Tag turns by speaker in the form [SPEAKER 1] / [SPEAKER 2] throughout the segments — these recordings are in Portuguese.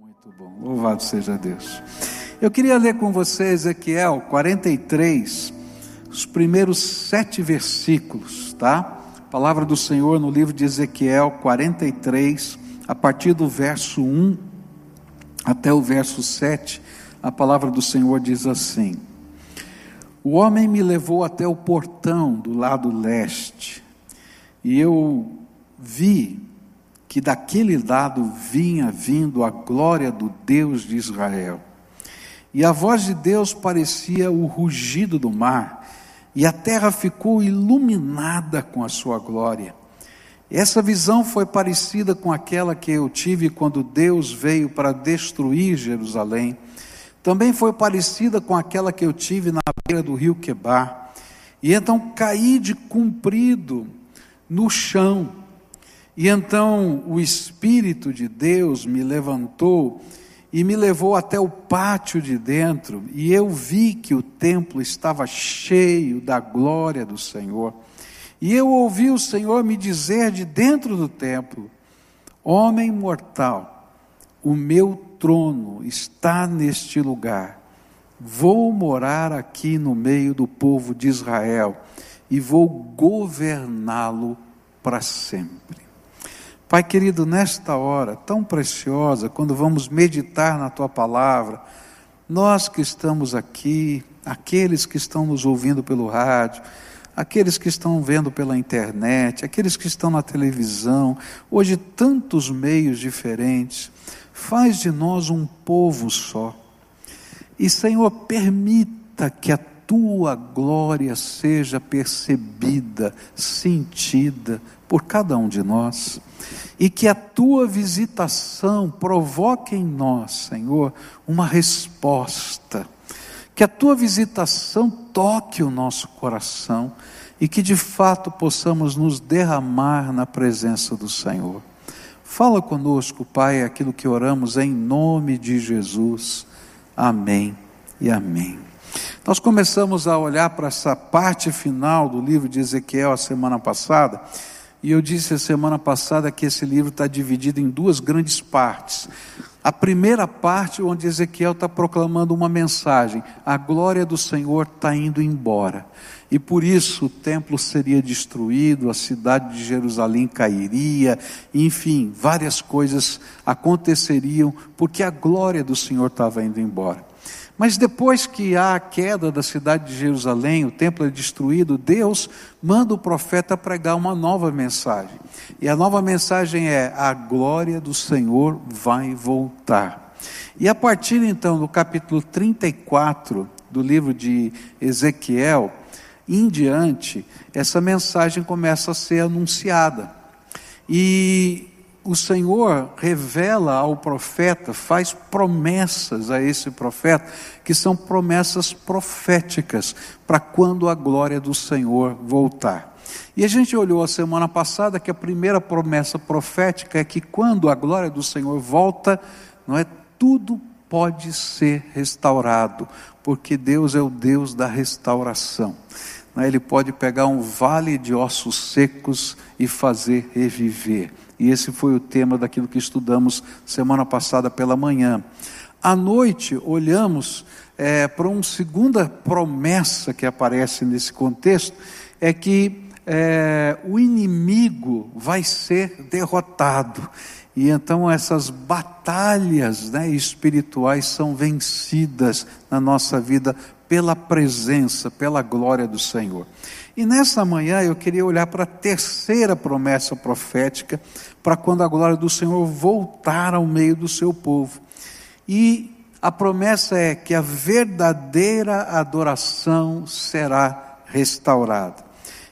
[SPEAKER 1] Muito bom, louvado seja Deus. Eu queria ler com você Ezequiel 43, os primeiros sete versículos, tá? palavra do Senhor no livro de Ezequiel 43, a partir do verso 1 até o verso 7, a palavra do Senhor diz assim: O homem me levou até o portão do lado leste, e eu vi que daquele lado vinha vindo a glória do Deus de Israel. E a voz de Deus parecia o rugido do mar, e a terra ficou iluminada com a sua glória. Essa visão foi parecida com aquela que eu tive quando Deus veio para destruir Jerusalém. Também foi parecida com aquela que eu tive na beira do rio Quebar. E então caí de comprido no chão e então o Espírito de Deus me levantou e me levou até o pátio de dentro, e eu vi que o templo estava cheio da glória do Senhor. E eu ouvi o Senhor me dizer de dentro do templo: Homem mortal, o meu trono está neste lugar. Vou morar aqui no meio do povo de Israel e vou governá-lo para sempre. Pai querido, nesta hora tão preciosa, quando vamos meditar na tua palavra, nós que estamos aqui, aqueles que estão nos ouvindo pelo rádio, aqueles que estão vendo pela internet, aqueles que estão na televisão, hoje tantos meios diferentes, faz de nós um povo só. E Senhor, permita que a tua glória seja percebida, sentida por cada um de nós e que a tua visitação provoque em nós, Senhor, uma resposta. Que a tua visitação toque o nosso coração e que de fato possamos nos derramar na presença do Senhor. Fala conosco, Pai, aquilo que oramos em nome de Jesus. Amém e amém. Nós começamos a olhar para essa parte final do livro de Ezequiel a semana passada e eu disse a semana passada que esse livro está dividido em duas grandes partes. A primeira parte, onde Ezequiel está proclamando uma mensagem: a glória do Senhor está indo embora. E por isso o templo seria destruído, a cidade de Jerusalém cairia, enfim, várias coisas aconteceriam, porque a glória do Senhor estava indo embora. Mas depois que há a queda da cidade de Jerusalém, o templo é destruído, Deus manda o profeta pregar uma nova mensagem. E a nova mensagem é: a glória do Senhor vai voltar. E a partir então do capítulo 34 do livro de Ezequiel em diante, essa mensagem começa a ser anunciada. E o Senhor revela ao profeta, faz promessas a esse profeta, que são promessas proféticas para quando a glória do Senhor voltar. E a gente olhou a semana passada que a primeira promessa profética é que quando a glória do Senhor volta, não é tudo pode ser restaurado, porque Deus é o Deus da restauração. É? Ele pode pegar um vale de ossos secos e fazer reviver. E esse foi o tema daquilo que estudamos semana passada pela manhã. À noite, olhamos é, para uma segunda promessa que aparece nesse contexto: é que é, o inimigo vai ser derrotado. E então essas batalhas né, espirituais são vencidas na nossa vida pela presença, pela glória do Senhor. E nessa manhã eu queria olhar para a terceira promessa profética, para quando a glória do Senhor voltar ao meio do seu povo. E a promessa é que a verdadeira adoração será restaurada.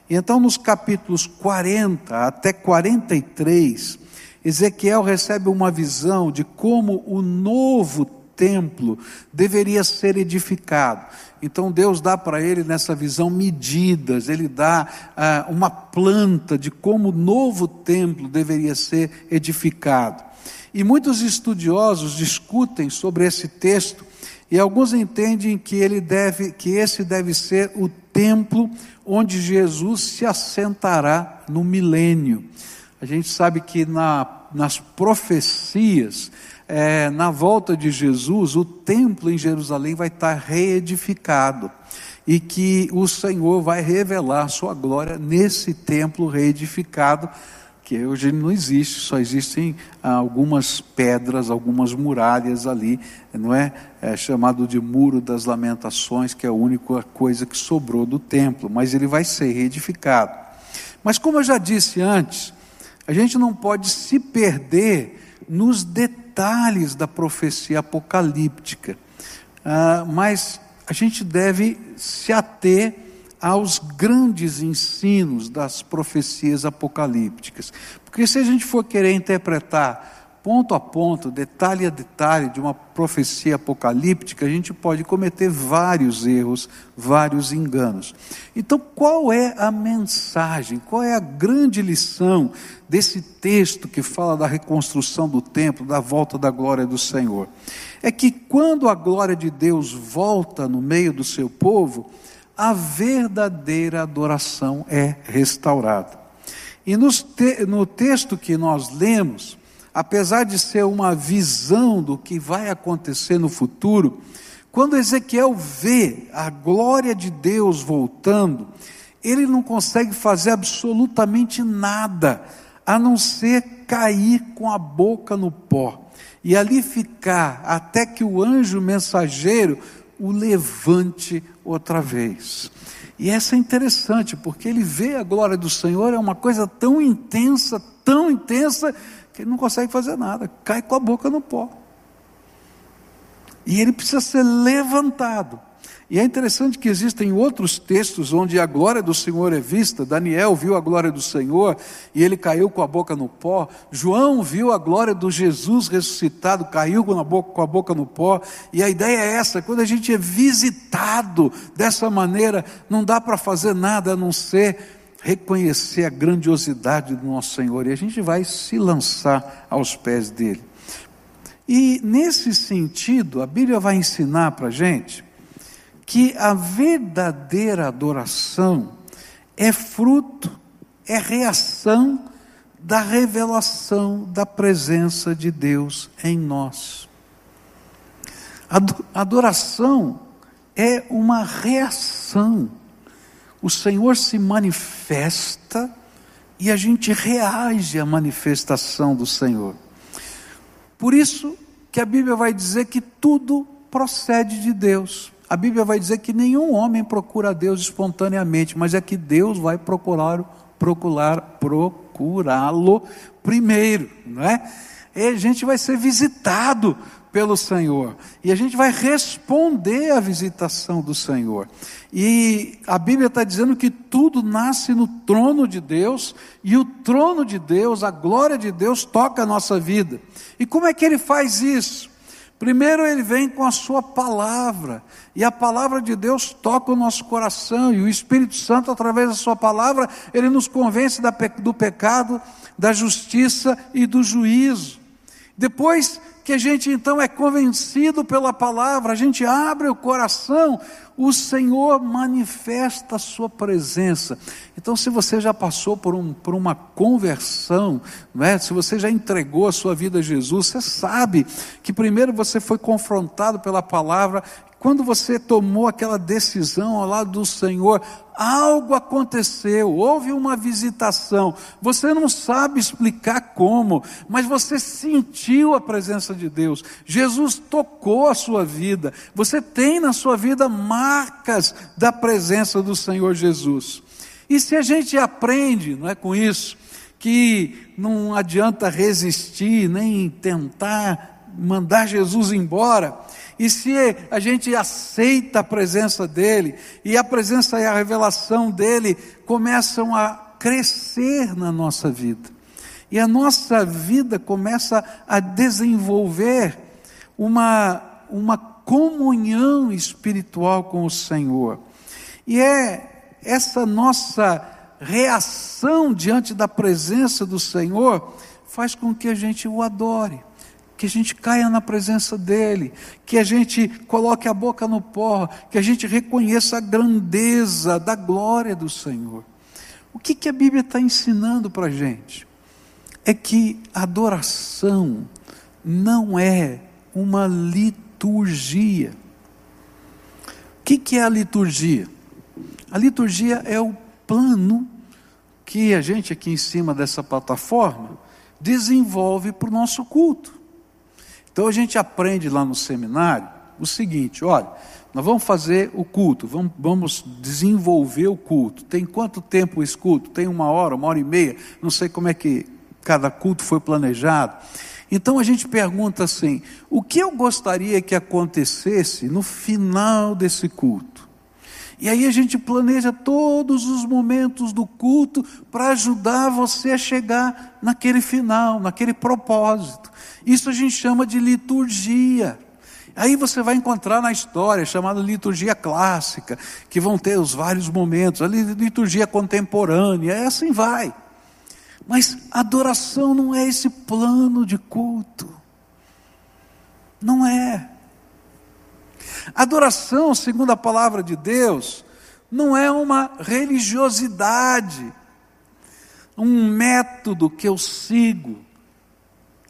[SPEAKER 1] Então, nos capítulos 40 até 43, Ezequiel recebe uma visão de como o novo templo deveria ser edificado. Então Deus dá para ele nessa visão medidas, ele dá ah, uma planta de como o novo templo deveria ser edificado. E muitos estudiosos discutem sobre esse texto e alguns entendem que ele deve, que esse deve ser o templo onde Jesus se assentará no milênio. A gente sabe que na nas profecias, é, na volta de Jesus, o templo em Jerusalém vai estar reedificado e que o Senhor vai revelar sua glória nesse templo reedificado, que hoje não existe, só existem algumas pedras, algumas muralhas ali, não é? é chamado de Muro das Lamentações, que é a única coisa que sobrou do templo, mas ele vai ser reedificado. Mas como eu já disse antes, a gente não pode se perder nos detalhes da profecia apocalíptica, ah, mas a gente deve se ater aos grandes ensinos das profecias apocalípticas. Porque se a gente for querer interpretar ponto a ponto, detalhe a detalhe de uma profecia apocalíptica, a gente pode cometer vários erros, vários enganos. Então, qual é a mensagem, qual é a grande lição desse texto que fala da reconstrução do templo, da volta da glória do Senhor? É que quando a glória de Deus volta no meio do seu povo, a verdadeira adoração é restaurada. E te, no texto que nós lemos, apesar de ser uma visão do que vai acontecer no futuro, quando Ezequiel vê a glória de Deus voltando, ele não consegue fazer absolutamente nada, a não ser cair com a boca no pó e ali ficar até que o anjo mensageiro o levante outra vez. E essa é interessante, porque ele vê a glória do Senhor, é uma coisa tão intensa, tão intensa, que ele não consegue fazer nada, cai com a boca no pó. E ele precisa ser levantado. E é interessante que existem outros textos onde a glória do Senhor é vista. Daniel viu a glória do Senhor e ele caiu com a boca no pó. João viu a glória do Jesus ressuscitado, caiu com a boca, com a boca no pó. E a ideia é essa: quando a gente é visitado dessa maneira, não dá para fazer nada a não ser reconhecer a grandiosidade do nosso Senhor e a gente vai se lançar aos pés dele. E nesse sentido, a Bíblia vai ensinar para a gente que a verdadeira adoração é fruto, é reação da revelação da presença de Deus em nós. Adoração é uma reação. O Senhor se manifesta e a gente reage à manifestação do Senhor. Por isso que a Bíblia vai dizer que tudo procede de Deus. A Bíblia vai dizer que nenhum homem procura a Deus espontaneamente, mas é que Deus vai procurar procurar procurá-lo primeiro, não é? E a gente vai ser visitado pelo Senhor. E a gente vai responder à visitação do Senhor. E a Bíblia está dizendo que tudo nasce no trono de Deus, e o trono de Deus, a glória de Deus, toca a nossa vida. E como é que ele faz isso? Primeiro ele vem com a sua palavra, e a palavra de Deus toca o nosso coração, e o Espírito Santo, através da sua palavra, ele nos convence do pecado, da justiça e do juízo. Depois que a gente então é convencido pela palavra, a gente abre o coração, o Senhor manifesta a sua presença. Então, se você já passou por, um, por uma conversão, não é? se você já entregou a sua vida a Jesus, você sabe que primeiro você foi confrontado pela palavra quando você tomou aquela decisão ao lado do Senhor, algo aconteceu, houve uma visitação. Você não sabe explicar como, mas você sentiu a presença de Deus. Jesus tocou a sua vida. Você tem na sua vida marcas da presença do Senhor Jesus. E se a gente aprende, não é com isso, que não adianta resistir, nem tentar mandar Jesus embora, e se a gente aceita a presença dele, e a presença e a revelação dele começam a crescer na nossa vida, e a nossa vida começa a desenvolver uma, uma comunhão espiritual com o Senhor, e é essa nossa reação diante da presença do Senhor faz com que a gente o adore que a gente caia na presença dEle, que a gente coloque a boca no pó, que a gente reconheça a grandeza da glória do Senhor. O que, que a Bíblia está ensinando para a gente? é que adoração não é uma liturgia. O que, que é a liturgia? A liturgia é o plano que a gente aqui em cima dessa plataforma desenvolve para o nosso culto. Então a gente aprende lá no seminário o seguinte: olha, nós vamos fazer o culto, vamos, vamos desenvolver o culto. Tem quanto tempo esse culto? Tem uma hora, uma hora e meia, não sei como é que cada culto foi planejado. Então a gente pergunta assim: o que eu gostaria que acontecesse no final desse culto? E aí a gente planeja todos os momentos do culto para ajudar você a chegar naquele final, naquele propósito. Isso a gente chama de liturgia. Aí você vai encontrar na história, chamada liturgia clássica, que vão ter os vários momentos, a liturgia contemporânea, e assim vai. Mas adoração não é esse plano de culto. Não é. Adoração, segundo a palavra de Deus, não é uma religiosidade, um método que eu sigo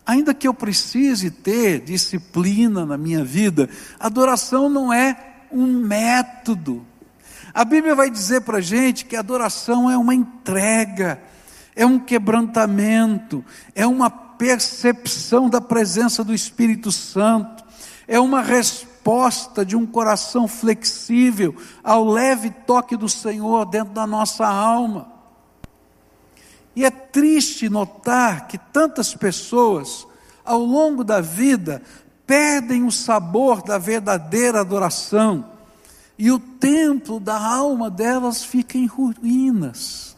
[SPEAKER 1] Ainda que eu precise ter disciplina na minha vida, adoração não é um método. A Bíblia vai dizer para a gente que adoração é uma entrega, é um quebrantamento, é uma percepção da presença do Espírito Santo, é uma resposta de um coração flexível ao leve toque do Senhor dentro da nossa alma. E é triste notar que tantas pessoas, ao longo da vida, perdem o sabor da verdadeira adoração, e o templo da alma delas fica em ruínas.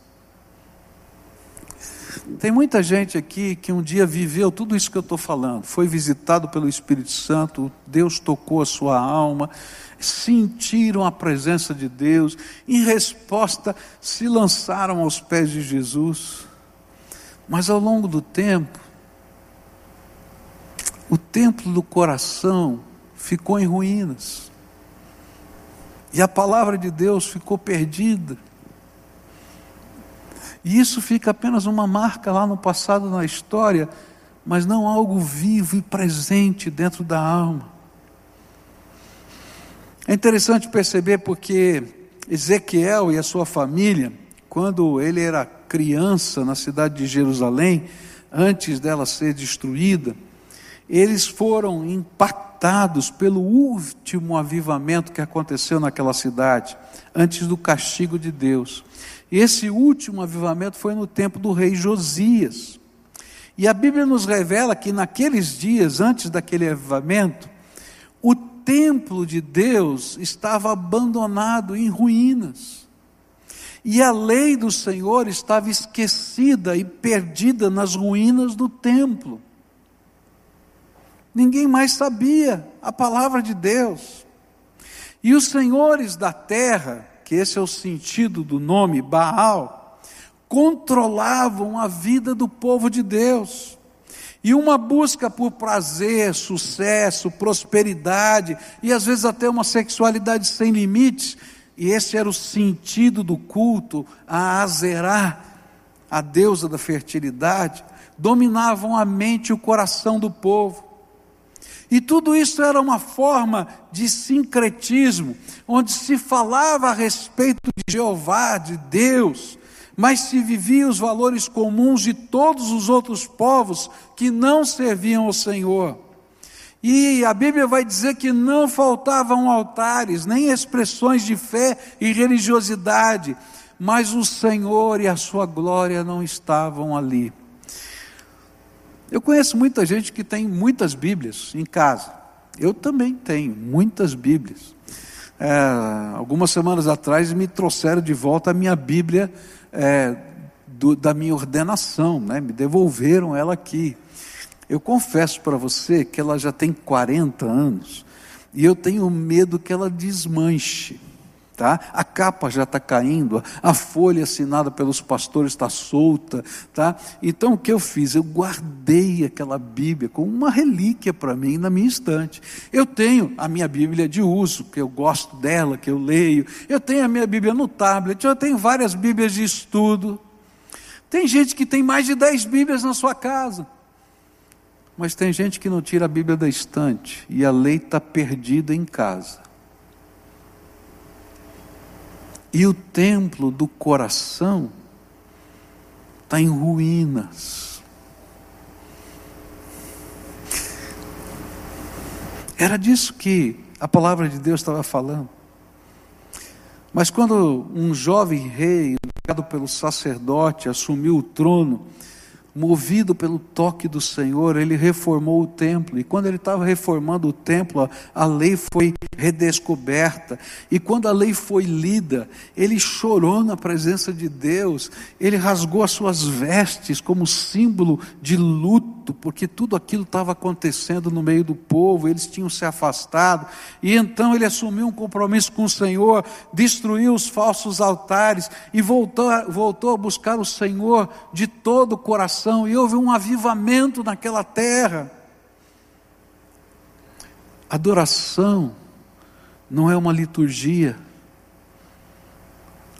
[SPEAKER 1] Tem muita gente aqui que um dia viveu tudo isso que eu estou falando, foi visitado pelo Espírito Santo, Deus tocou a sua alma, sentiram a presença de Deus, em resposta se lançaram aos pés de Jesus. Mas ao longo do tempo, o templo do coração ficou em ruínas. E a palavra de Deus ficou perdida. E isso fica apenas uma marca lá no passado, na história, mas não algo vivo e presente dentro da alma. É interessante perceber porque Ezequiel e a sua família, quando ele era criança na cidade de Jerusalém, antes dela ser destruída, eles foram impactados pelo último avivamento que aconteceu naquela cidade, antes do castigo de Deus. Esse último avivamento foi no tempo do rei Josias. E a Bíblia nos revela que naqueles dias, antes daquele avivamento, o templo de Deus estava abandonado em ruínas. E a lei do Senhor estava esquecida e perdida nas ruínas do templo. Ninguém mais sabia a palavra de Deus. E os senhores da terra, que esse é o sentido do nome Baal, controlavam a vida do povo de Deus. E uma busca por prazer, sucesso, prosperidade e às vezes até uma sexualidade sem limites, e esse era o sentido do culto a Azerá, a deusa da fertilidade, dominavam a mente e o coração do povo. E tudo isso era uma forma de sincretismo, onde se falava a respeito de Jeová, de Deus, mas se vivia os valores comuns de todos os outros povos que não serviam ao Senhor. E a Bíblia vai dizer que não faltavam altares, nem expressões de fé e religiosidade, mas o Senhor e a sua glória não estavam ali. Eu conheço muita gente que tem muitas Bíblias em casa. Eu também tenho muitas Bíblias. É, algumas semanas atrás me trouxeram de volta a minha Bíblia é, do, da minha ordenação, né? me devolveram ela aqui. Eu confesso para você que ela já tem 40 anos e eu tenho medo que ela desmanche. Tá? A capa já está caindo, a folha assinada pelos pastores está solta, tá? Então o que eu fiz? Eu guardei aquela Bíblia como uma relíquia para mim na minha estante. Eu tenho a minha Bíblia de uso, que eu gosto dela, que eu leio. Eu tenho a minha Bíblia no tablet, eu tenho várias Bíblias de estudo. Tem gente que tem mais de dez Bíblias na sua casa. Mas tem gente que não tira a Bíblia da estante e a lei está perdida em casa. E o templo do coração está em ruínas. Era disso que a palavra de Deus estava falando. Mas quando um jovem rei, indicado pelo sacerdote, assumiu o trono, movido pelo toque do Senhor, ele reformou o templo. E quando ele estava reformando o templo, a lei foi redescoberta. E quando a lei foi lida, ele chorou na presença de Deus. Ele rasgou as suas vestes como símbolo de luto, porque tudo aquilo estava acontecendo no meio do povo, eles tinham se afastado. E então ele assumiu um compromisso com o Senhor, destruiu os falsos altares e voltou, voltou a buscar o Senhor de todo o coração e houve um avivamento naquela terra. Adoração não é uma liturgia,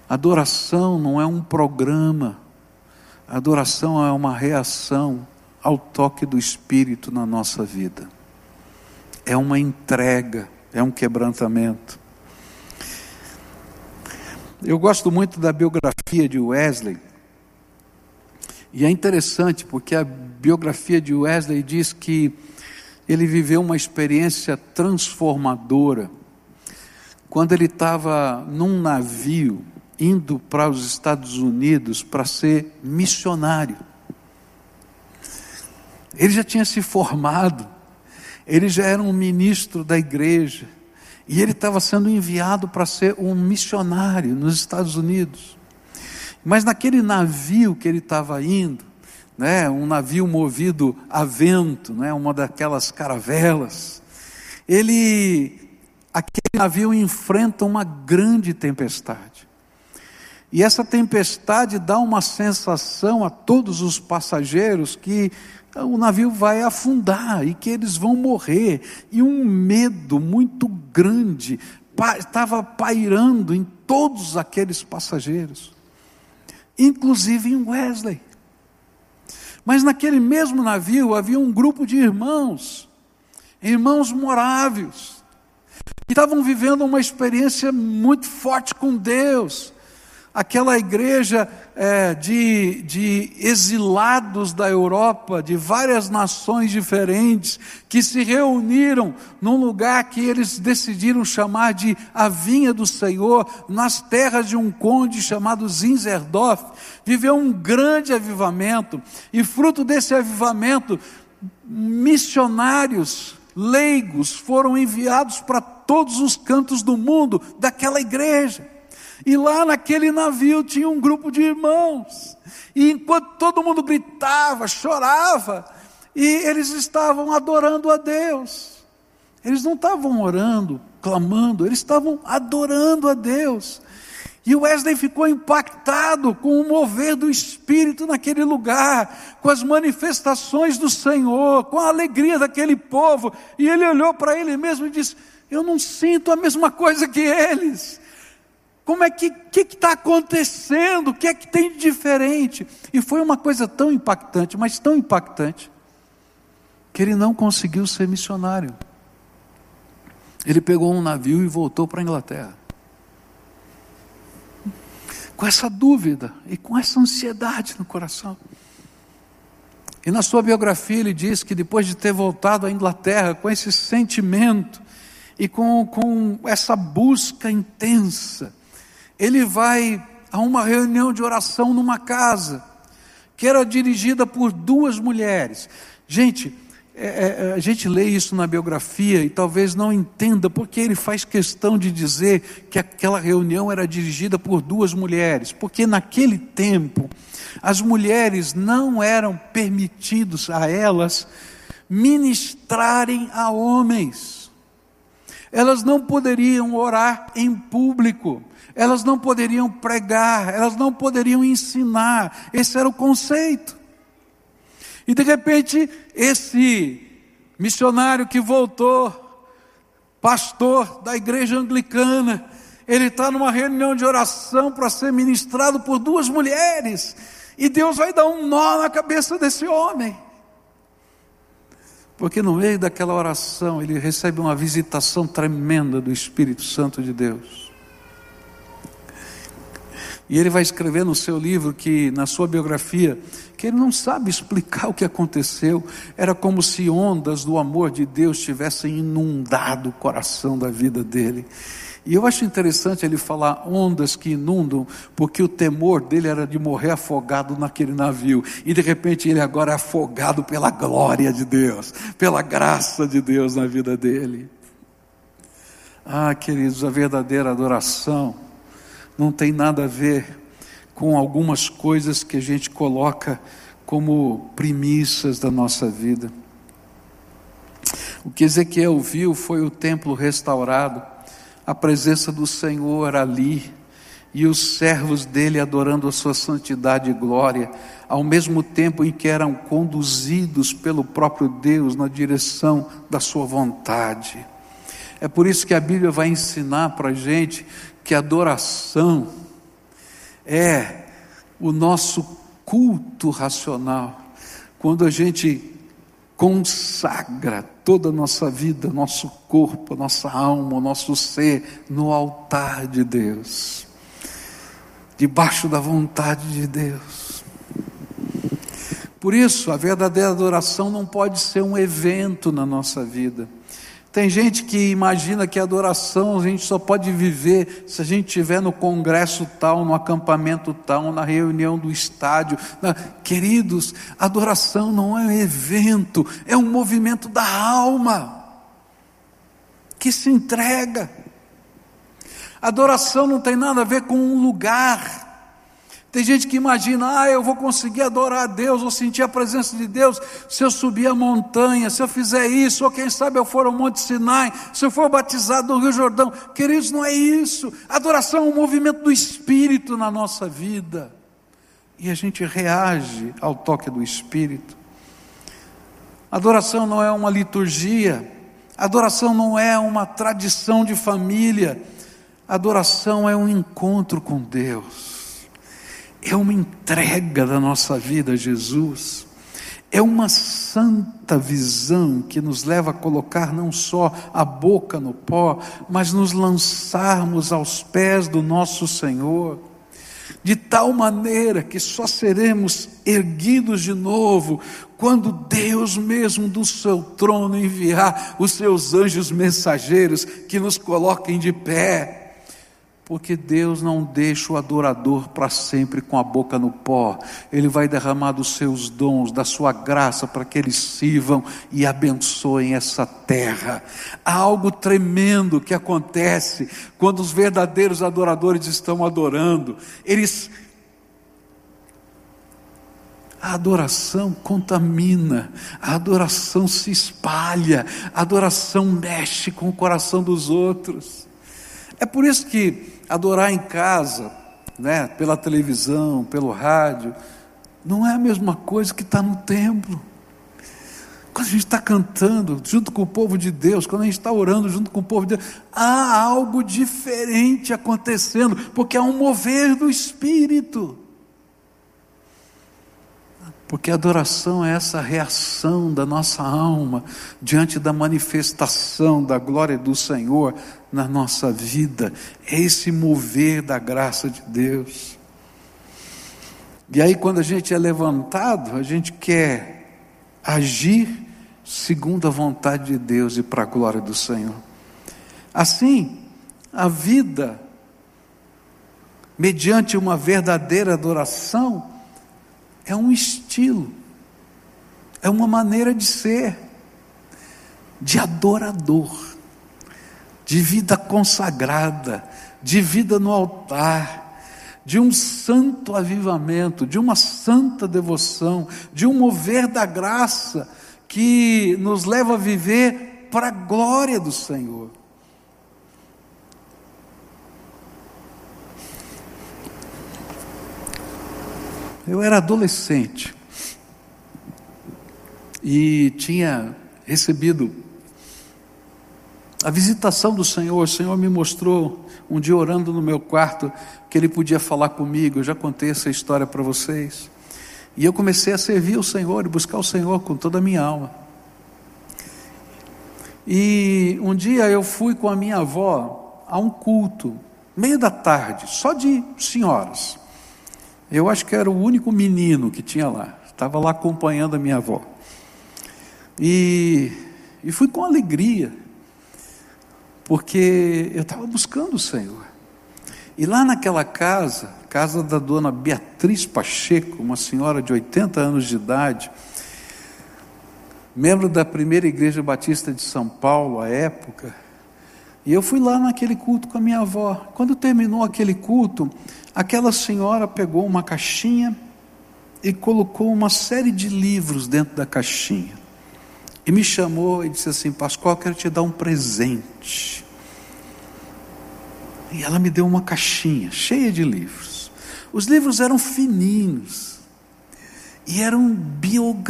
[SPEAKER 1] adoração não é um programa, adoração é uma reação ao toque do Espírito na nossa vida, é uma entrega, é um quebrantamento. Eu gosto muito da biografia de Wesley, e é interessante porque a biografia de Wesley diz que ele viveu uma experiência transformadora quando ele estava num navio indo para os Estados Unidos para ser missionário. Ele já tinha se formado, ele já era um ministro da igreja, e ele estava sendo enviado para ser um missionário nos Estados Unidos. Mas naquele navio que ele estava indo, né, um navio movido a vento, né, uma daquelas caravelas, ele, aquele navio enfrenta uma grande tempestade. E essa tempestade dá uma sensação a todos os passageiros que o navio vai afundar e que eles vão morrer. E um medo muito grande estava pairando em todos aqueles passageiros inclusive em Wesley. Mas naquele mesmo navio havia um grupo de irmãos, irmãos moráveis, que estavam vivendo uma experiência muito forte com Deus, aquela igreja é, de, de exilados da Europa, de várias nações diferentes, que se reuniram num lugar que eles decidiram chamar de a Vinha do Senhor, nas terras de um conde chamado Zinzerdorf, viveu um grande avivamento, e fruto desse avivamento, missionários leigos foram enviados para todos os cantos do mundo daquela igreja. E lá naquele navio tinha um grupo de irmãos. E enquanto todo mundo gritava, chorava, e eles estavam adorando a Deus. Eles não estavam orando, clamando, eles estavam adorando a Deus. E Wesley ficou impactado com o mover do Espírito naquele lugar, com as manifestações do Senhor, com a alegria daquele povo. E ele olhou para ele mesmo e disse: Eu não sinto a mesma coisa que eles. Como é que está acontecendo? O que é que tem de diferente? E foi uma coisa tão impactante, mas tão impactante, que ele não conseguiu ser missionário. Ele pegou um navio e voltou para a Inglaterra. Com essa dúvida e com essa ansiedade no coração. E na sua biografia ele diz que depois de ter voltado à Inglaterra com esse sentimento e com, com essa busca intensa, ele vai a uma reunião de oração numa casa, que era dirigida por duas mulheres. Gente, é, é, é, a gente lê isso na biografia e talvez não entenda porque ele faz questão de dizer que aquela reunião era dirigida por duas mulheres, porque naquele tempo as mulheres não eram permitidos a elas ministrarem a homens. Elas não poderiam orar em público elas não poderiam pregar, elas não poderiam ensinar, esse era o conceito. E de repente, esse missionário que voltou, pastor da igreja anglicana, ele está numa reunião de oração para ser ministrado por duas mulheres, E Deus vai dar um nó na cabeça desse homem. Porque no meio daquela oração ele recebe uma visitação tremenda do Espírito Santo de Deus. E ele vai escrever no seu livro que, na sua biografia, que ele não sabe explicar o que aconteceu. Era como se ondas do amor de Deus tivessem inundado o coração da vida dele. E eu acho interessante ele falar ondas que inundam, porque o temor dele era de morrer afogado naquele navio. E de repente ele agora é afogado pela glória de Deus, pela graça de Deus na vida dele. Ah, queridos, a verdadeira adoração não tem nada a ver com algumas coisas que a gente coloca como primícias da nossa vida. O que Ezequiel viu foi o templo restaurado a presença do Senhor ali e os servos dele adorando a sua santidade e glória, ao mesmo tempo em que eram conduzidos pelo próprio Deus na direção da sua vontade. É por isso que a Bíblia vai ensinar para a gente que adoração é o nosso culto racional. Quando a gente consagra toda a nossa vida, nosso corpo, nossa alma, nosso ser no altar de Deus, debaixo da vontade de Deus. Por isso, a verdadeira adoração não pode ser um evento na nossa vida. Tem gente que imagina que adoração a gente só pode viver se a gente estiver no congresso tal, no acampamento tal, na reunião do estádio. Queridos, adoração não é um evento, é um movimento da alma que se entrega. Adoração não tem nada a ver com um lugar. Tem gente que imagina, ah, eu vou conseguir adorar a Deus, ou sentir a presença de Deus, se eu subir a montanha, se eu fizer isso, ou quem sabe eu for ao Monte Sinai, se eu for batizado no Rio Jordão. Queridos, não é isso. Adoração é um movimento do Espírito na nossa vida. E a gente reage ao toque do Espírito. Adoração não é uma liturgia, adoração não é uma tradição de família, adoração é um encontro com Deus é uma entrega da nossa vida a Jesus, é uma santa visão que nos leva a colocar não só a boca no pó, mas nos lançarmos aos pés do nosso Senhor, de tal maneira que só seremos erguidos de novo quando Deus mesmo do seu trono enviar os seus anjos mensageiros que nos coloquem de pé porque Deus não deixa o adorador para sempre com a boca no pó. Ele vai derramar dos seus dons, da sua graça, para que eles sirvam e abençoem essa terra. Há algo tremendo que acontece quando os verdadeiros adoradores estão adorando. Eles a adoração contamina, a adoração se espalha, a adoração mexe com o coração dos outros. É por isso que adorar em casa, né, pela televisão, pelo rádio, não é a mesma coisa que estar tá no templo. Quando a gente está cantando junto com o povo de Deus, quando a gente está orando junto com o povo de Deus, há algo diferente acontecendo, porque há um mover do Espírito. Porque a adoração é essa reação da nossa alma diante da manifestação da glória do Senhor na nossa vida, é esse mover da graça de Deus. E aí, quando a gente é levantado, a gente quer agir segundo a vontade de Deus e para a glória do Senhor. Assim, a vida, mediante uma verdadeira adoração, é um estilo, é uma maneira de ser, de adorador, de vida consagrada, de vida no altar, de um santo avivamento, de uma santa devoção, de um mover da graça que nos leva a viver para a glória do Senhor. Eu era adolescente e tinha recebido a visitação do Senhor. O Senhor me mostrou um dia orando no meu quarto que Ele podia falar comigo. Eu já contei essa história para vocês. E eu comecei a servir o Senhor e buscar o Senhor com toda a minha alma. E um dia eu fui com a minha avó a um culto, meio da tarde, só de senhoras. Eu acho que era o único menino que tinha lá, estava lá acompanhando a minha avó. E, e fui com alegria, porque eu estava buscando o Senhor. E lá naquela casa, casa da dona Beatriz Pacheco, uma senhora de 80 anos de idade, membro da primeira igreja batista de São Paulo à época, e eu fui lá naquele culto com a minha avó. Quando terminou aquele culto, aquela senhora pegou uma caixinha e colocou uma série de livros dentro da caixinha. E me chamou e disse assim: Pascoal, quero te dar um presente. E ela me deu uma caixinha cheia de livros. Os livros eram fininhos e eram biografias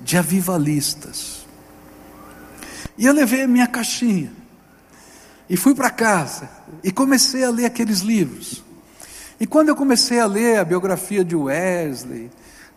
[SPEAKER 1] de avivalistas. E eu levei a minha caixinha e fui para casa e comecei a ler aqueles livros. E quando eu comecei a ler a biografia de Wesley,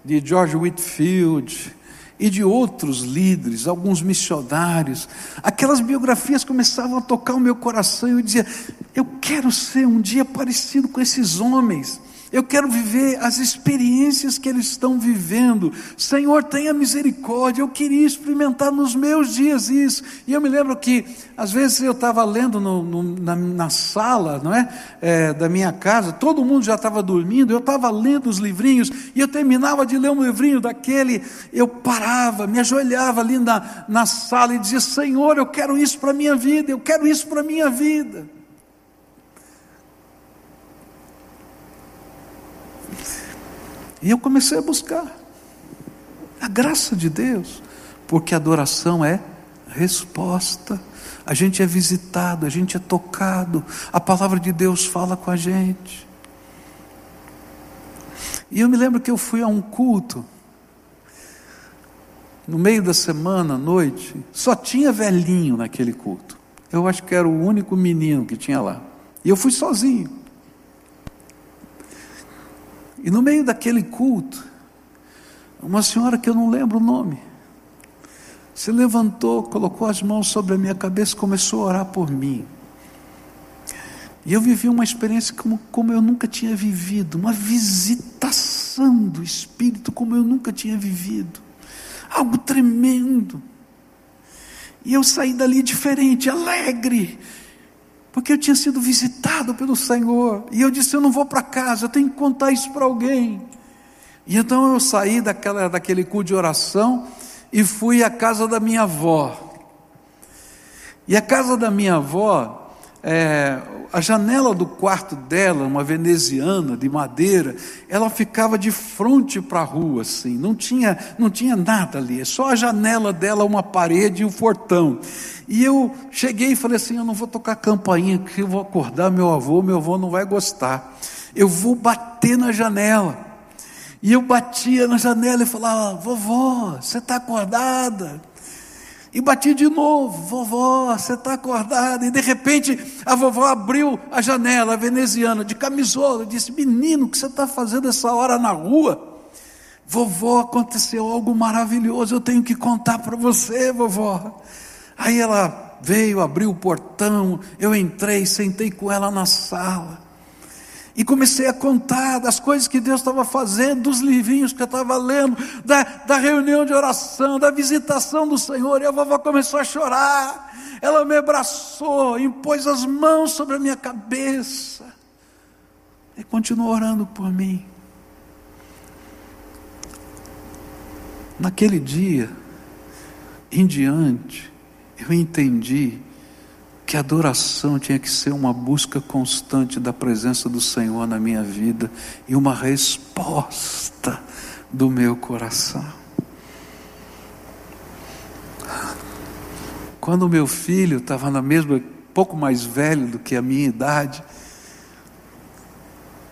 [SPEAKER 1] de George Whitfield, e de outros líderes, alguns missionários. Aquelas biografias começavam a tocar o meu coração e eu dizia: eu quero ser um dia parecido com esses homens. Eu quero viver as experiências que eles estão vivendo. Senhor, tenha misericórdia. Eu queria experimentar nos meus dias isso. E eu me lembro que, às vezes, eu estava lendo no, no, na, na, sala não é? é? da minha casa, todo mundo já estava dormindo, eu estava lendo os livrinhos, e eu terminava de ler um livrinho daquele, eu parava, me ajoelhava ali na, na sala e dizia: Senhor, eu quero isso para a minha vida, eu quero isso para a minha vida. E eu comecei a buscar a graça de Deus, porque adoração é resposta. A gente é visitado, a gente é tocado, a palavra de Deus fala com a gente. E eu me lembro que eu fui a um culto, no meio da semana, à noite, só tinha velhinho naquele culto. Eu acho que era o único menino que tinha lá. E eu fui sozinho. E no meio daquele culto, uma senhora que eu não lembro o nome, se levantou, colocou as mãos sobre a minha cabeça e começou a orar por mim. E eu vivi uma experiência como, como eu nunca tinha vivido, uma visitação do Espírito como eu nunca tinha vivido, algo tremendo. E eu saí dali diferente, alegre, porque eu tinha sido visitado pelo Senhor. E eu disse: Eu não vou para casa, eu tenho que contar isso para alguém. E então eu saí daquela, daquele culto de oração e fui à casa da minha avó. E a casa da minha avó é, a janela do quarto dela, uma veneziana de madeira, ela ficava de frente para a rua, assim, não tinha, não tinha nada ali, é só a janela dela, uma parede e um portão. E eu cheguei e falei assim: eu não vou tocar campainha, que eu vou acordar meu avô, meu avô não vai gostar. Eu vou bater na janela. E eu batia na janela e falava: vovó, você está acordada? E bati de novo, vovó, você está acordada? E de repente a vovó abriu a janela, a veneziana, de camisola, e disse: Menino, o que você está fazendo essa hora na rua? Vovó, aconteceu algo maravilhoso, eu tenho que contar para você, vovó. Aí ela veio, abriu o portão, eu entrei, sentei com ela na sala. E comecei a contar das coisas que Deus estava fazendo, dos livrinhos que eu estava lendo, da, da reunião de oração, da visitação do Senhor. E a vovó começou a chorar. Ela me abraçou, impôs as mãos sobre a minha cabeça. E continuou orando por mim. Naquele dia em diante, eu entendi que a adoração tinha que ser uma busca constante da presença do Senhor na minha vida e uma resposta do meu coração. Quando meu filho estava na mesma, pouco mais velho do que a minha idade,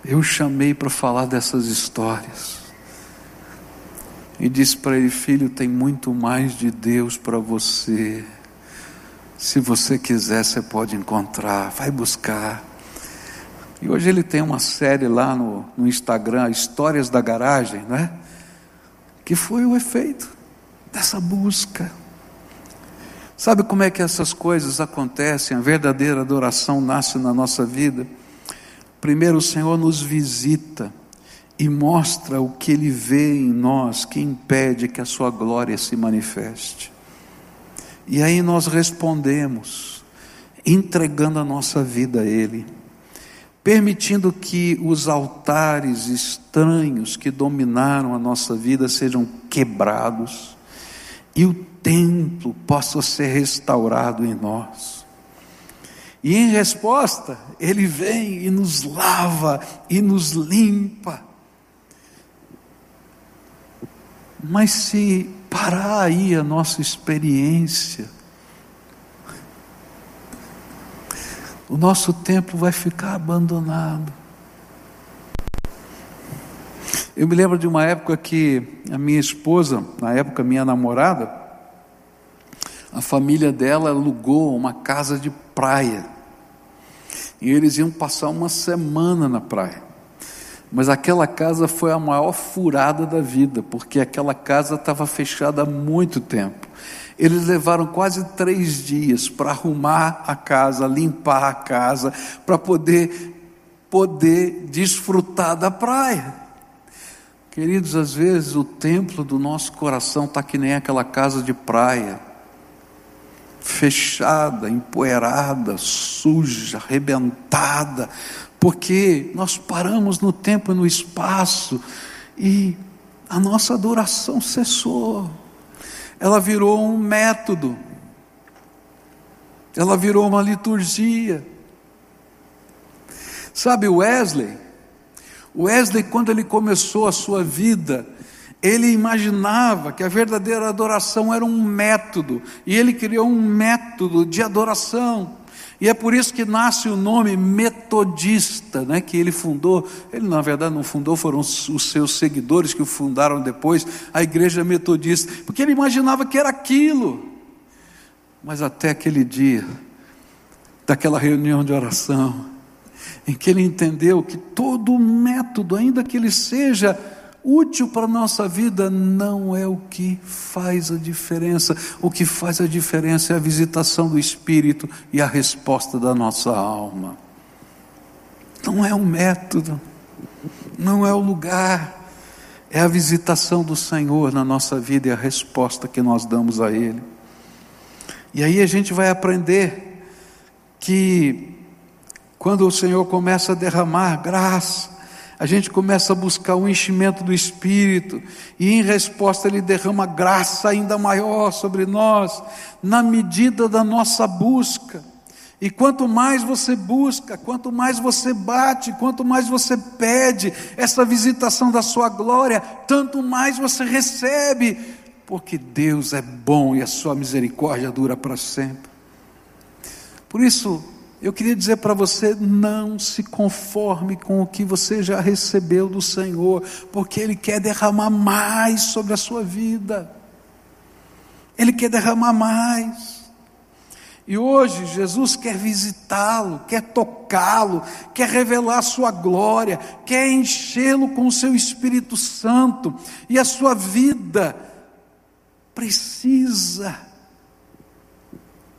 [SPEAKER 1] eu chamei para falar dessas histórias. E disse para ele: Filho, tem muito mais de Deus para você. Se você quiser, você pode encontrar, vai buscar. E hoje ele tem uma série lá no, no Instagram, Histórias da Garagem, né? Que foi o efeito dessa busca. Sabe como é que essas coisas acontecem? A verdadeira adoração nasce na nossa vida. Primeiro, o Senhor nos visita e mostra o que Ele vê em nós que impede que a Sua glória se manifeste. E aí nós respondemos, entregando a nossa vida a Ele, permitindo que os altares estranhos que dominaram a nossa vida sejam quebrados e o templo possa ser restaurado em nós. E em resposta, Ele vem e nos lava e nos limpa. Mas se parar aí a nossa experiência, o nosso templo vai ficar abandonado. Eu me lembro de uma época que a minha esposa, na época minha namorada, a família dela alugou uma casa de praia. E eles iam passar uma semana na praia. Mas aquela casa foi a maior furada da vida, porque aquela casa estava fechada há muito tempo. Eles levaram quase três dias para arrumar a casa, limpar a casa, para poder poder desfrutar da praia. Queridos, às vezes o templo do nosso coração está que nem aquela casa de praia, fechada, empoeirada, suja, arrebentada, porque nós paramos no tempo e no espaço e a nossa adoração cessou, ela virou um método, ela virou uma liturgia. Sabe Wesley? Wesley, quando ele começou a sua vida, ele imaginava que a verdadeira adoração era um método, e ele criou um método de adoração. E é por isso que nasce o nome metodista, né, que ele fundou. Ele, na verdade, não fundou, foram os seus seguidores que o fundaram depois, a igreja metodista, porque ele imaginava que era aquilo. Mas até aquele dia, daquela reunião de oração, em que ele entendeu que todo método, ainda que ele seja útil para a nossa vida, não é o que faz a diferença. O que faz a diferença é a visitação do Espírito e a resposta da nossa alma. Não é o método, não é o lugar, é a visitação do Senhor na nossa vida e a resposta que nós damos a Ele. E aí a gente vai aprender que quando o Senhor começa a derramar graça, a gente começa a buscar o enchimento do Espírito, e em resposta Ele derrama graça ainda maior sobre nós, na medida da nossa busca. E quanto mais você busca, quanto mais você bate, quanto mais você pede essa visitação da sua glória, tanto mais você recebe, porque Deus é bom e a sua misericórdia dura para sempre. Por isso, eu queria dizer para você: não se conforme com o que você já recebeu do Senhor, porque Ele quer derramar mais sobre a sua vida. Ele quer derramar mais. E hoje Jesus quer visitá-lo, quer tocá-lo, quer revelar a sua glória, quer enchê-lo com o seu Espírito Santo, e a sua vida precisa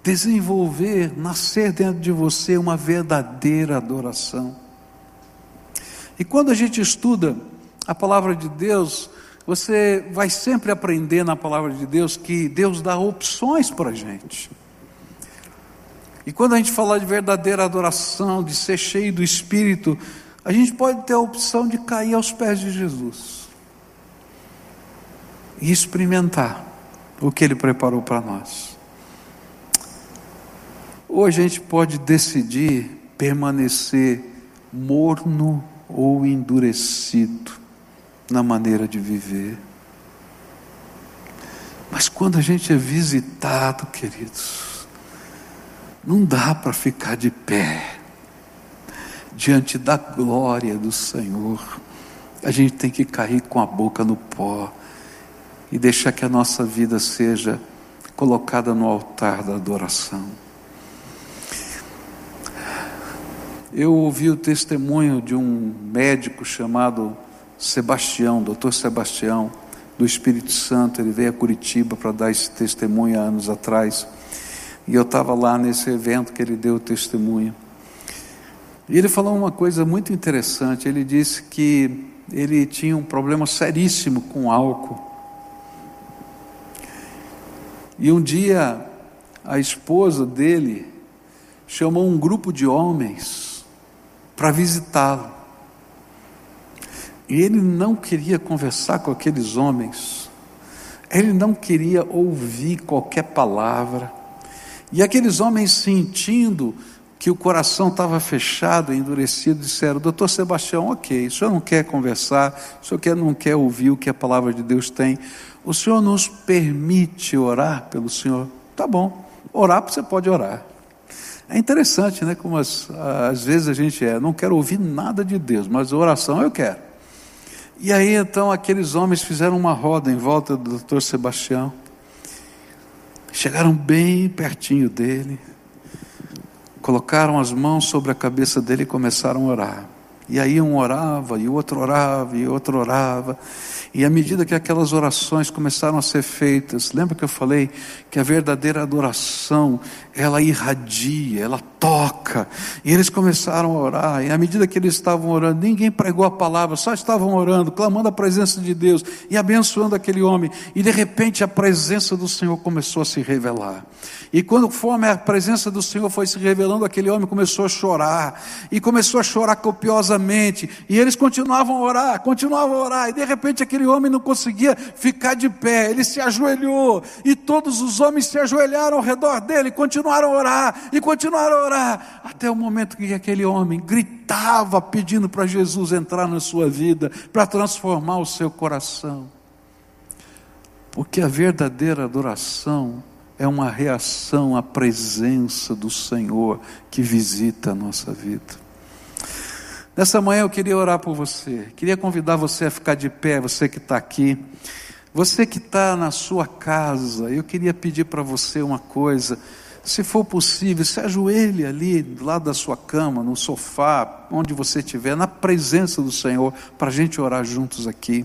[SPEAKER 1] desenvolver, nascer dentro de você uma verdadeira adoração. E quando a gente estuda a palavra de Deus, você vai sempre aprender na palavra de Deus que Deus dá opções para a gente. E quando a gente fala de verdadeira adoração, de ser cheio do Espírito, a gente pode ter a opção de cair aos pés de Jesus e experimentar o que Ele preparou para nós. Ou a gente pode decidir permanecer morno ou endurecido na maneira de viver. Mas quando a gente é visitado, queridos, não dá para ficar de pé diante da glória do Senhor. A gente tem que cair com a boca no pó e deixar que a nossa vida seja colocada no altar da adoração. Eu ouvi o testemunho de um médico chamado Sebastião, doutor Sebastião, do Espírito Santo. Ele veio a Curitiba para dar esse testemunho há anos atrás. E eu estava lá nesse evento que ele deu o testemunho. E ele falou uma coisa muito interessante. Ele disse que ele tinha um problema seríssimo com álcool. E um dia a esposa dele chamou um grupo de homens para visitá-lo. E ele não queria conversar com aqueles homens, ele não queria ouvir qualquer palavra. E aqueles homens, sentindo que o coração estava fechado, endurecido, disseram: Doutor Sebastião, ok, o senhor não quer conversar, o senhor não quer ouvir o que a palavra de Deus tem, o senhor nos permite orar pelo senhor? Tá bom, orar você pode orar. É interessante, né? Como as, às vezes a gente é, não quero ouvir nada de Deus, mas oração eu quero. E aí então aqueles homens fizeram uma roda em volta do doutor Sebastião, chegaram bem pertinho dele, colocaram as mãos sobre a cabeça dele e começaram a orar. E aí um orava, e o outro orava, e outro orava. E à medida que aquelas orações começaram a ser feitas, lembra que eu falei que a verdadeira adoração, ela irradia, ela toca. E eles começaram a orar, e à medida que eles estavam orando, ninguém pregou a palavra, só estavam orando, clamando a presença de Deus e abençoando aquele homem. E de repente a presença do Senhor começou a se revelar. E quando conforme a presença do Senhor foi se revelando, aquele homem começou a chorar, e começou a chorar copiosamente, e eles continuavam a orar, continuavam a orar, e de repente aquele homem não conseguia ficar de pé, ele se ajoelhou, e todos os homens se ajoelharam ao redor dele, continuaram a orar, e continuaram a orar, até o momento que aquele homem gritava pedindo para Jesus entrar na sua vida, para transformar o seu coração. Porque a verdadeira adoração é uma reação à presença do Senhor que visita a nossa vida. Nessa manhã eu queria orar por você, queria convidar você a ficar de pé, você que está aqui, você que está na sua casa, eu queria pedir para você uma coisa. Se for possível, se ajoelhe ali do lado da sua cama, no sofá, onde você estiver, na presença do Senhor, para a gente orar juntos aqui.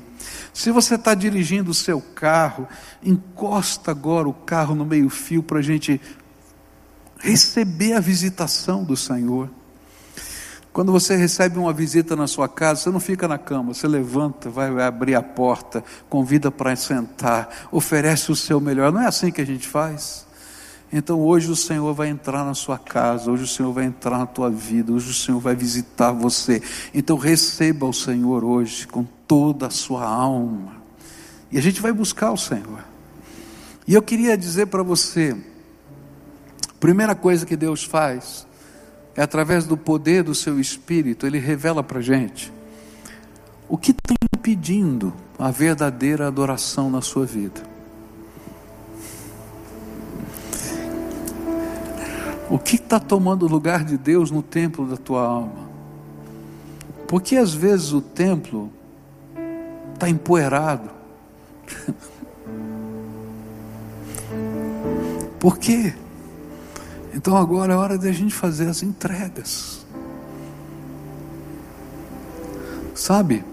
[SPEAKER 1] Se você está dirigindo o seu carro, encosta agora o carro no meio-fio para a gente receber a visitação do Senhor. Quando você recebe uma visita na sua casa, você não fica na cama, você levanta, vai abrir a porta, convida para sentar, oferece o seu melhor. Não é assim que a gente faz? Então hoje o Senhor vai entrar na sua casa, hoje o Senhor vai entrar na tua vida, hoje o Senhor vai visitar você. Então receba o Senhor hoje com toda a sua alma. E a gente vai buscar o Senhor. E eu queria dizer para você, primeira coisa que Deus faz é através do poder do seu Espírito, Ele revela para a gente o que está impedindo a verdadeira adoração na sua vida. O que está tomando o lugar de Deus no templo da tua alma? Porque às vezes o templo está empoeirado. Por quê? Então agora é hora de a gente fazer as entregas. Sabe?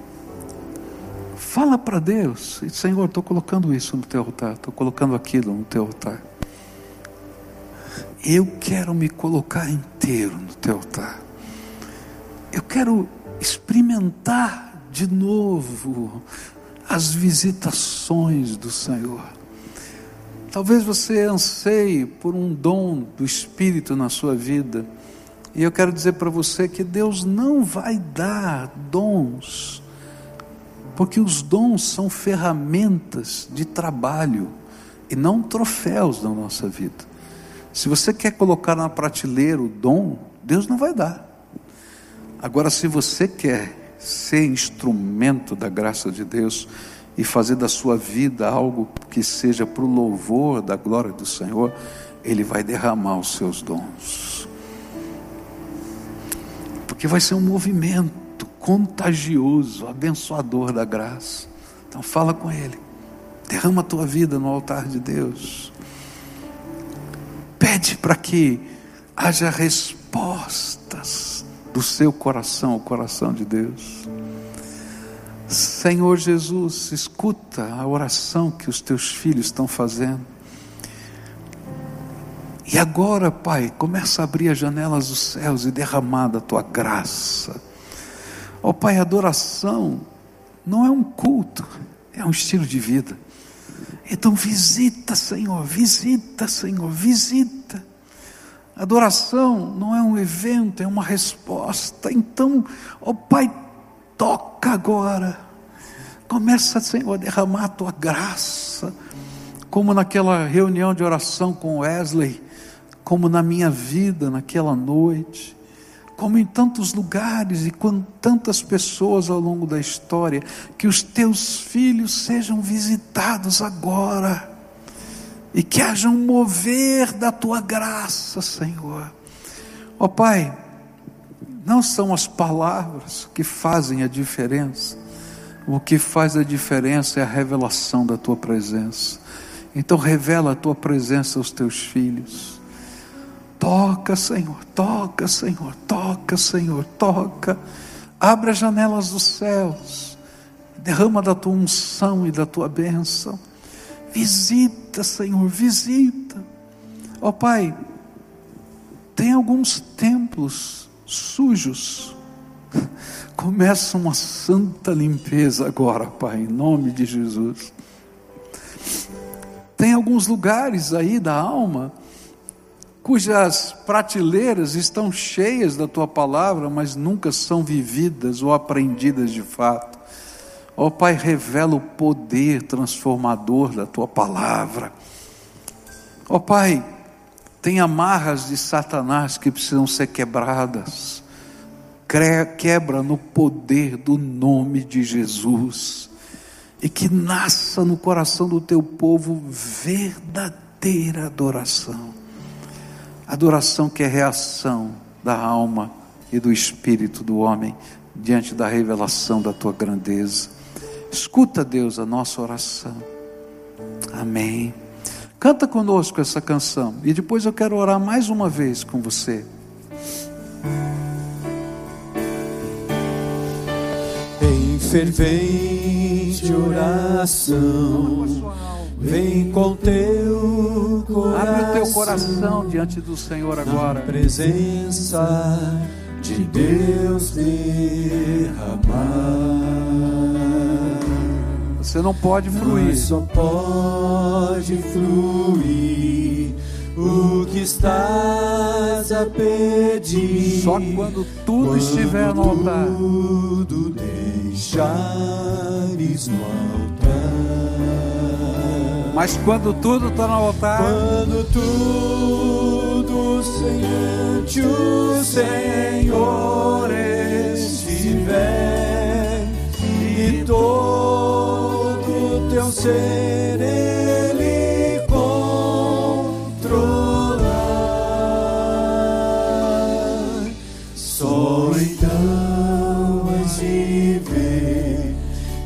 [SPEAKER 1] Fala para Deus, Senhor, estou colocando isso no teu altar, estou colocando aquilo no teu altar. Eu quero me colocar inteiro no teu altar. Eu quero experimentar de novo as visitações do Senhor. Talvez você anseie por um dom do Espírito na sua vida. E eu quero dizer para você que Deus não vai dar dons, porque os dons são ferramentas de trabalho e não troféus na nossa vida. Se você quer colocar na prateleira o dom, Deus não vai dar. Agora, se você quer ser instrumento da graça de Deus e fazer da sua vida algo que seja para o louvor da glória do Senhor, Ele vai derramar os seus dons. Porque vai ser um movimento contagioso, abençoador da graça. Então, fala com Ele, derrama a tua vida no altar de Deus. Pede para que haja respostas do seu coração ao coração de Deus. Senhor Jesus, escuta a oração que os teus filhos estão fazendo. E agora, Pai, começa a abrir as janelas dos céus e derramar da tua graça. Ó oh, Pai, adoração não é um culto, é um estilo de vida. Então visita, Senhor, visita, Senhor, visita. Adoração não é um evento, é uma resposta. Então, ó oh Pai, toca agora. Começa, Senhor, a derramar a tua graça. Como naquela reunião de oração com Wesley, como na minha vida naquela noite como em tantos lugares e com tantas pessoas ao longo da história, que os teus filhos sejam visitados agora e que haja um mover da tua graça, Senhor. Ó oh, Pai, não são as palavras que fazem a diferença, o que faz a diferença é a revelação da tua presença. Então, revela a tua presença aos teus filhos Toca, Senhor, toca, Senhor, toca, Senhor, toca. Abre as janelas dos céus. Derrama da tua unção e da tua bênção. Visita, Senhor, visita. Ó oh, Pai, tem alguns templos sujos. Começa uma santa limpeza agora, Pai, em nome de Jesus. Tem alguns lugares aí da alma cujas prateleiras estão cheias da tua palavra, mas nunca são vividas ou aprendidas de fato. Ó oh, Pai, revela o poder transformador da tua palavra. Ó oh, Pai, tem amarras de Satanás que precisam ser quebradas. Quebra no poder do nome de Jesus. E que nasça no coração do teu povo verdadeira adoração Adoração que é reação da alma e do espírito do homem diante da revelação da tua grandeza. Escuta, Deus, a nossa oração. Amém. Canta conosco essa canção e depois eu quero orar mais uma vez com você.
[SPEAKER 2] Em fervente oração Vem com teu coração.
[SPEAKER 1] Abre o teu coração diante do Senhor agora.
[SPEAKER 2] Na presença de Deus derramar.
[SPEAKER 1] Você não pode fluir. Mas
[SPEAKER 2] só pode fluir o que estás a pedir.
[SPEAKER 1] Só quando tudo quando estiver no altar.
[SPEAKER 2] Tudo deixares no altar.
[SPEAKER 1] Mas quando tudo está no altar,
[SPEAKER 2] quando tudo semente o Senhor estiver e todo teu ser ele controlar, só então vais ver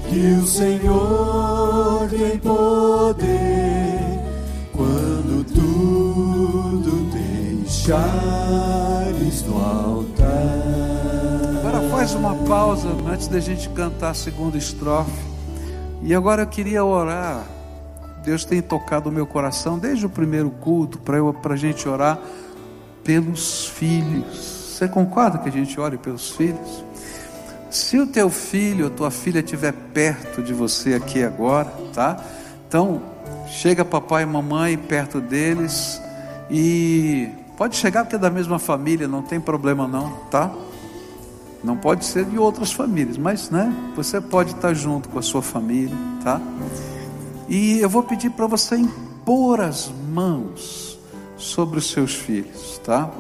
[SPEAKER 2] que o Senhor tem poder. deixares no altar.
[SPEAKER 1] Agora faz uma pausa antes da gente cantar a segunda estrofe. E agora eu queria orar. Deus tem tocado o meu coração desde o primeiro culto para a gente orar pelos filhos. Você concorda que a gente ore pelos filhos? Se o teu filho ou tua filha estiver perto de você aqui agora, tá? Então, chega papai e mamãe perto deles e Pode chegar porque é da mesma família, não tem problema não, tá? Não pode ser de outras famílias, mas né, você pode estar junto com a sua família, tá? E eu vou pedir para você impor as mãos sobre os seus filhos, tá?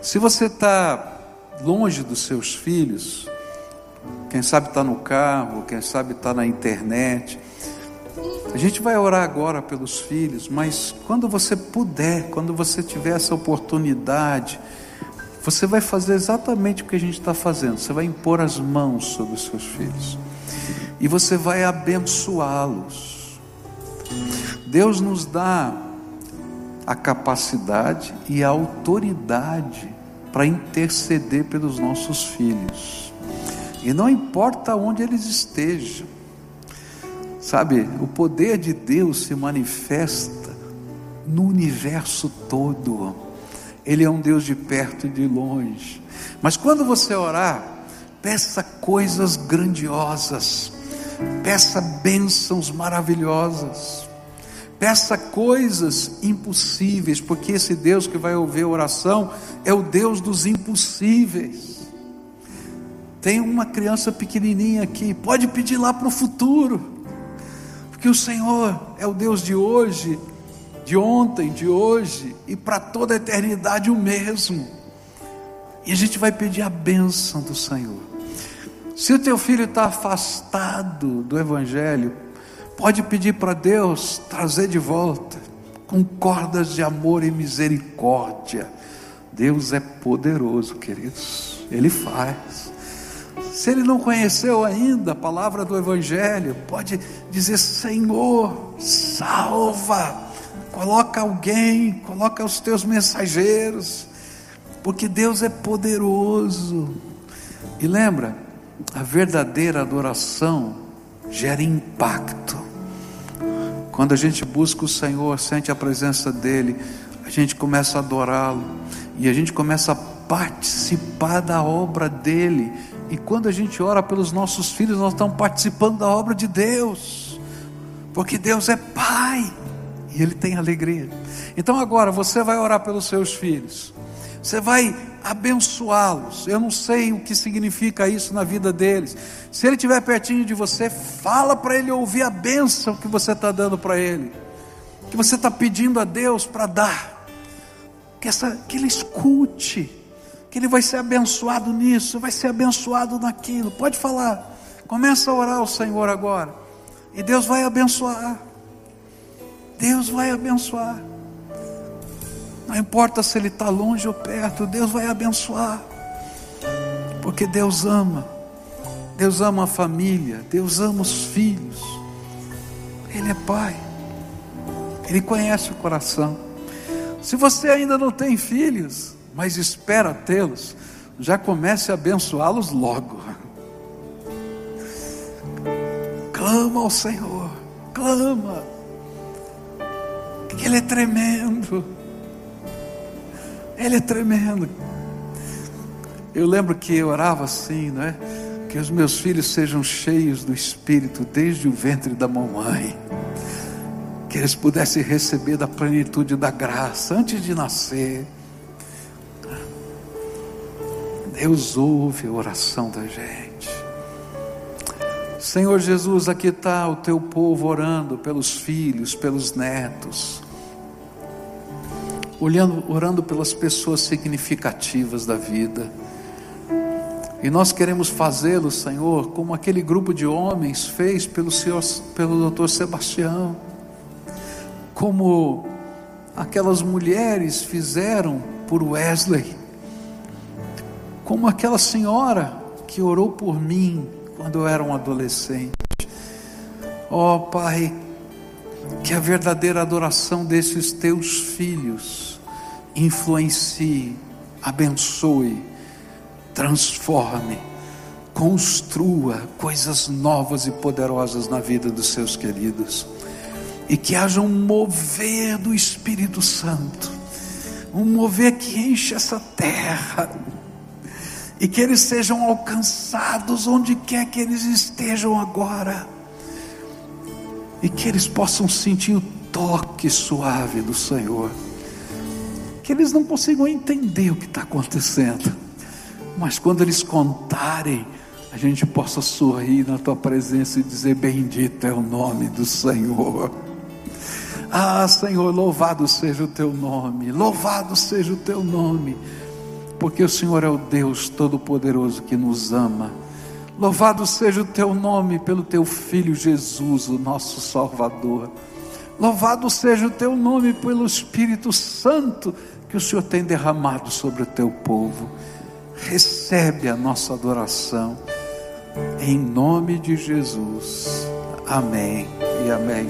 [SPEAKER 1] Se você está longe dos seus filhos, quem sabe está no carro, quem sabe está na internet, a gente vai orar agora pelos filhos, mas quando você puder, quando você tiver essa oportunidade, você vai fazer exatamente o que a gente está fazendo. Você vai impor as mãos sobre os seus filhos e você vai abençoá-los. Deus nos dá a capacidade e a autoridade para interceder pelos nossos filhos. E não importa onde eles estejam, sabe, o poder de Deus se manifesta no universo todo. Ele é um Deus de perto e de longe. Mas quando você orar, peça coisas grandiosas, peça bênçãos maravilhosas. Peça coisas impossíveis, porque esse Deus que vai ouvir a oração é o Deus dos impossíveis. Tem uma criança pequenininha aqui, pode pedir lá para o futuro, porque o Senhor é o Deus de hoje, de ontem, de hoje e para toda a eternidade o mesmo. E a gente vai pedir a bênção do Senhor. Se o teu filho está afastado do Evangelho, Pode pedir para Deus trazer de volta, com cordas de amor e misericórdia. Deus é poderoso, queridos, Ele faz. Se ele não conheceu ainda a palavra do Evangelho, pode dizer: Senhor, salva, coloca alguém, coloca os teus mensageiros, porque Deus é poderoso. E lembra, a verdadeira adoração gera impacto. Quando a gente busca o Senhor, sente a presença dEle, a gente começa a adorá-lo e a gente começa a participar da obra dEle. E quando a gente ora pelos nossos filhos, nós estamos participando da obra de Deus, porque Deus é Pai e Ele tem alegria. Então agora você vai orar pelos seus filhos, você vai abençoá-los. Eu não sei o que significa isso na vida deles. Se ele estiver pertinho de você, fala para ele ouvir a bênção que você está dando para ele, que você está pedindo a Deus para dar, que, essa, que ele escute, que ele vai ser abençoado nisso, vai ser abençoado naquilo. Pode falar, começa a orar ao Senhor agora, e Deus vai abençoar. Deus vai abençoar. Não importa se ele está longe ou perto, Deus vai abençoar. Porque Deus ama. Deus ama a família, Deus ama os filhos. Ele é pai. Ele conhece o coração. Se você ainda não tem filhos, mas espera tê-los, já comece a abençoá-los logo. Clama ao Senhor, clama, Ele é tremendo. Ele é tremendo. Eu lembro que eu orava assim, não é? Que os meus filhos sejam cheios do Espírito desde o ventre da mamãe. Que eles pudessem receber da plenitude da graça antes de nascer. Deus ouve a oração da gente. Senhor Jesus, aqui está o teu povo orando pelos filhos, pelos netos olhando, orando pelas pessoas significativas da vida. E nós queremos fazê-lo, Senhor, como aquele grupo de homens fez pelo Senhor, pelo doutor Sebastião, como aquelas mulheres fizeram por Wesley, como aquela senhora que orou por mim quando eu era um adolescente. Ó oh, Pai, que a verdadeira adoração desses teus filhos influencie, abençoe, transforme, construa coisas novas e poderosas na vida dos seus queridos. E que haja um mover do Espírito Santo, um mover que enche essa terra, e que eles sejam alcançados onde quer que eles estejam agora, e que eles possam sentir o toque suave do Senhor que eles não consigam entender o que está acontecendo, mas quando eles contarem, a gente possa sorrir na tua presença e dizer: Bendito é o nome do Senhor. Ah, Senhor, louvado seja o teu nome, louvado seja o teu nome, porque o Senhor é o Deus Todo-Poderoso que nos ama. Louvado seja o teu nome pelo teu Filho Jesus, o nosso Salvador. Louvado seja o teu nome pelo Espírito Santo que o Senhor tem derramado sobre o teu povo. Recebe a nossa adoração, em nome de Jesus. Amém e amém.